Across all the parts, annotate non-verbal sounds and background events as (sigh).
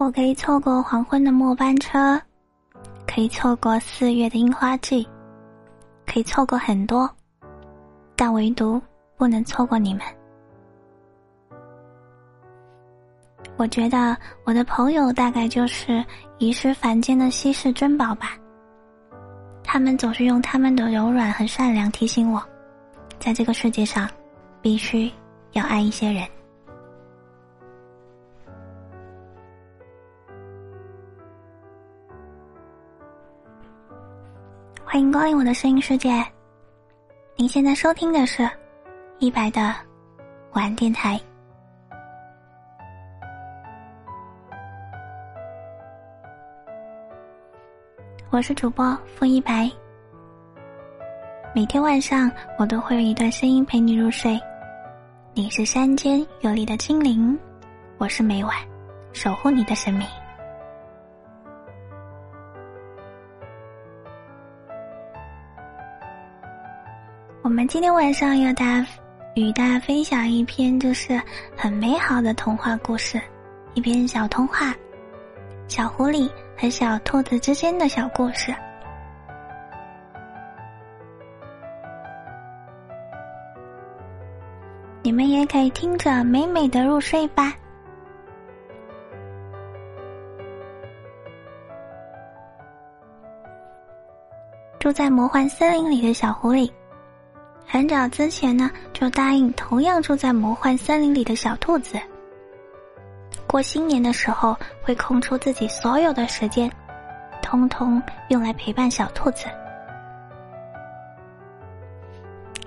我可以错过黄昏的末班车，可以错过四月的樱花季，可以错过很多，但唯独不能错过你们。我觉得我的朋友大概就是遗失凡间的稀世珍宝吧。他们总是用他们的柔软和善良提醒我，在这个世界上，必须要爱一些人。欢迎光临我的声音世界。您现在收听的是一百的晚电台。我是主播付一白，每天晚上我都会有一段声音陪你入睡。你是山间有力的精灵，我是每晚守护你的神明。我们今天晚上要大与大家分享一篇就是很美好的童话故事，一篇小童话，小狐狸。和小兔子之间的小故事，你们也可以听着美美的入睡吧。住在魔幻森林里的小狐狸，很早之前呢，就答应同样住在魔幻森林里的小兔子。过新年的时候，会空出自己所有的时间，通通用来陪伴小兔子。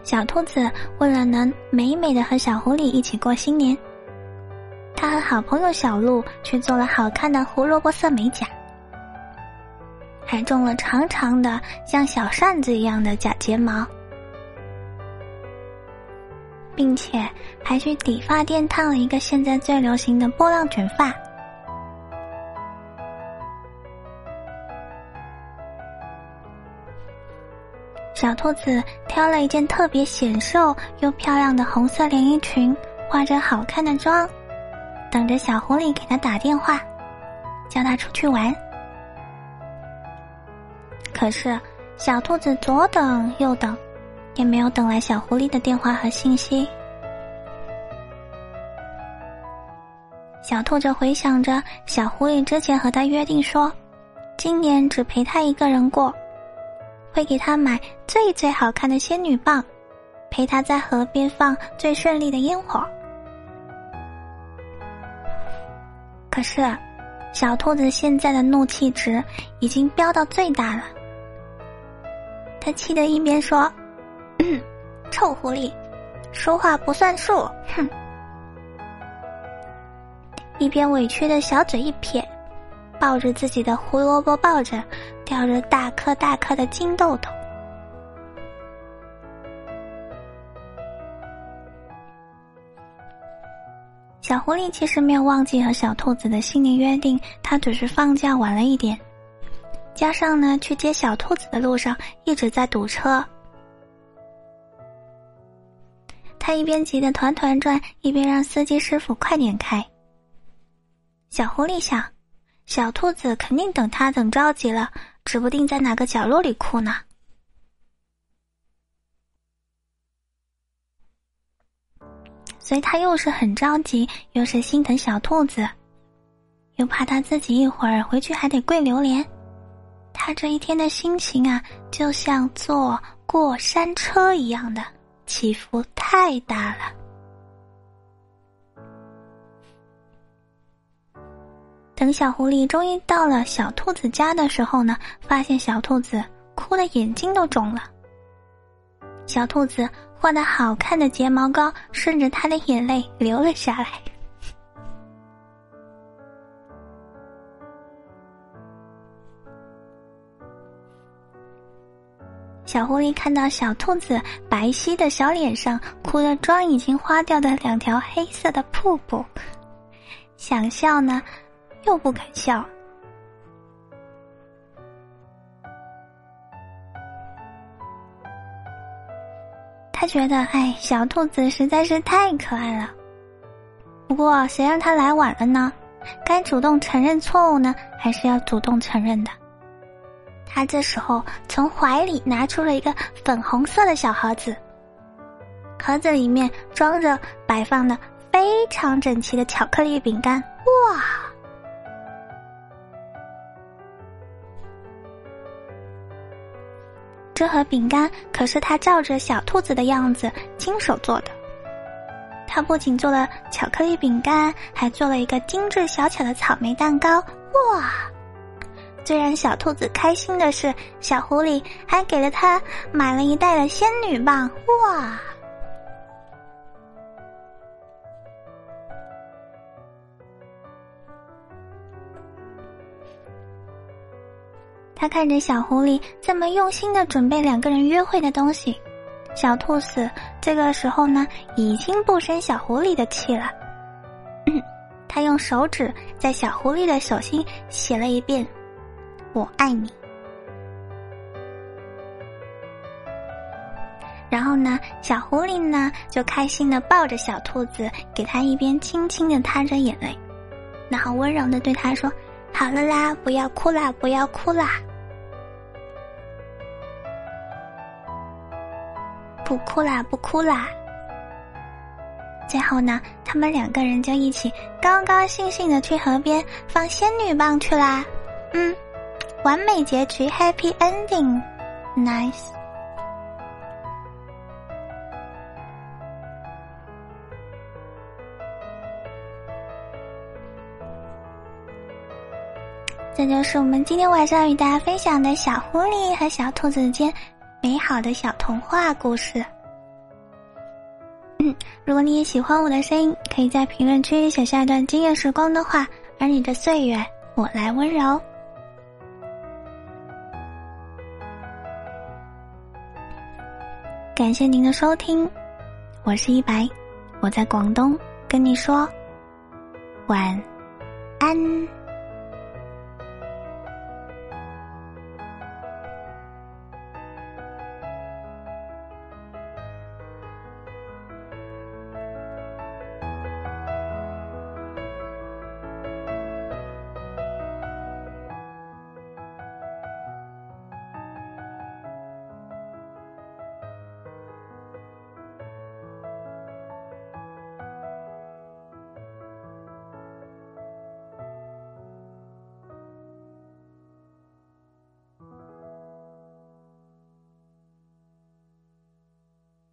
小兔子为了能美美的和小狐狸一起过新年，他和好朋友小鹿去做了好看的胡萝卜色美甲，还种了长长的像小扇子一样的假睫毛。并且还去理发店烫了一个现在最流行的波浪卷发。小兔子挑了一件特别显瘦又漂亮的红色连衣裙，化着好看的妆，等着小狐狸给他打电话，叫他出去玩。可是小兔子左等右等。也没有等来小狐狸的电话和信息。小兔子回想着小狐狸之前和他约定说，今年只陪他一个人过，会给他买最最好看的仙女棒，陪他在河边放最绚丽的烟火。可是，小兔子现在的怒气值已经飙到最大了，他气得一边说。嗯 (laughs) 臭狐狸，说话不算数！哼！一边委屈的小嘴一撇，抱着自己的胡萝卜抱枕，叼着大颗大颗的金豆豆。小狐狸其实没有忘记和小兔子的新年约定，他只是放假晚了一点，加上呢，去接小兔子的路上一直在堵车。他一边急得团团转，一边让司机师傅快点开。小狐狸想，小兔子肯定等他等着急了，指不定在哪个角落里哭呢。所以他又是很着急，又是心疼小兔子，又怕他自己一会儿回去还得跪榴莲。他这一天的心情啊，就像坐过山车一样的。起伏太大了。等小狐狸终于到了小兔子家的时候呢，发现小兔子哭的眼睛都肿了。小兔子画的好看的睫毛膏顺着他的眼泪流了下来。小狐狸看到小兔子白皙的小脸上哭的妆已经花掉的两条黑色的瀑布，想笑呢，又不敢笑。他觉得，哎，小兔子实在是太可爱了。不过，谁让他来晚了呢？该主动承认错误呢，还是要主动承认的？他这时候从怀里拿出了一个粉红色的小盒子，盒子里面装着摆放的非常整齐的巧克力饼干。哇！这盒饼干可是他照着小兔子的样子亲手做的。他不仅做了巧克力饼干，还做了一个精致小巧的草莓蛋糕。哇！最让小兔子开心的是，小狐狸还给了他买了一袋的仙女棒。哇！他看着小狐狸这么用心的准备两个人约会的东西，小兔子这个时候呢，已经不生小狐狸的气了。(clears throat) 他用手指在小狐狸的手心写了一遍。我爱你。然后呢，小狐狸呢就开心的抱着小兔子，给他一边轻轻的擦着眼泪，然后温柔的对他说：“好了啦，不要哭啦，不要哭啦，不哭啦，不哭啦。”最后呢，他们两个人就一起高高兴兴的去河边放仙女棒去啦。嗯。完美结局，Happy Ending，Nice。这就是我们今天晚上与大家分享的小狐狸和小兔子间美好的小童话故事。嗯，如果你也喜欢我的声音，可以在评论区写下一段惊艳时光的话，而你的岁月，我来温柔。感谢您的收听，我是一白，我在广东跟你说晚安。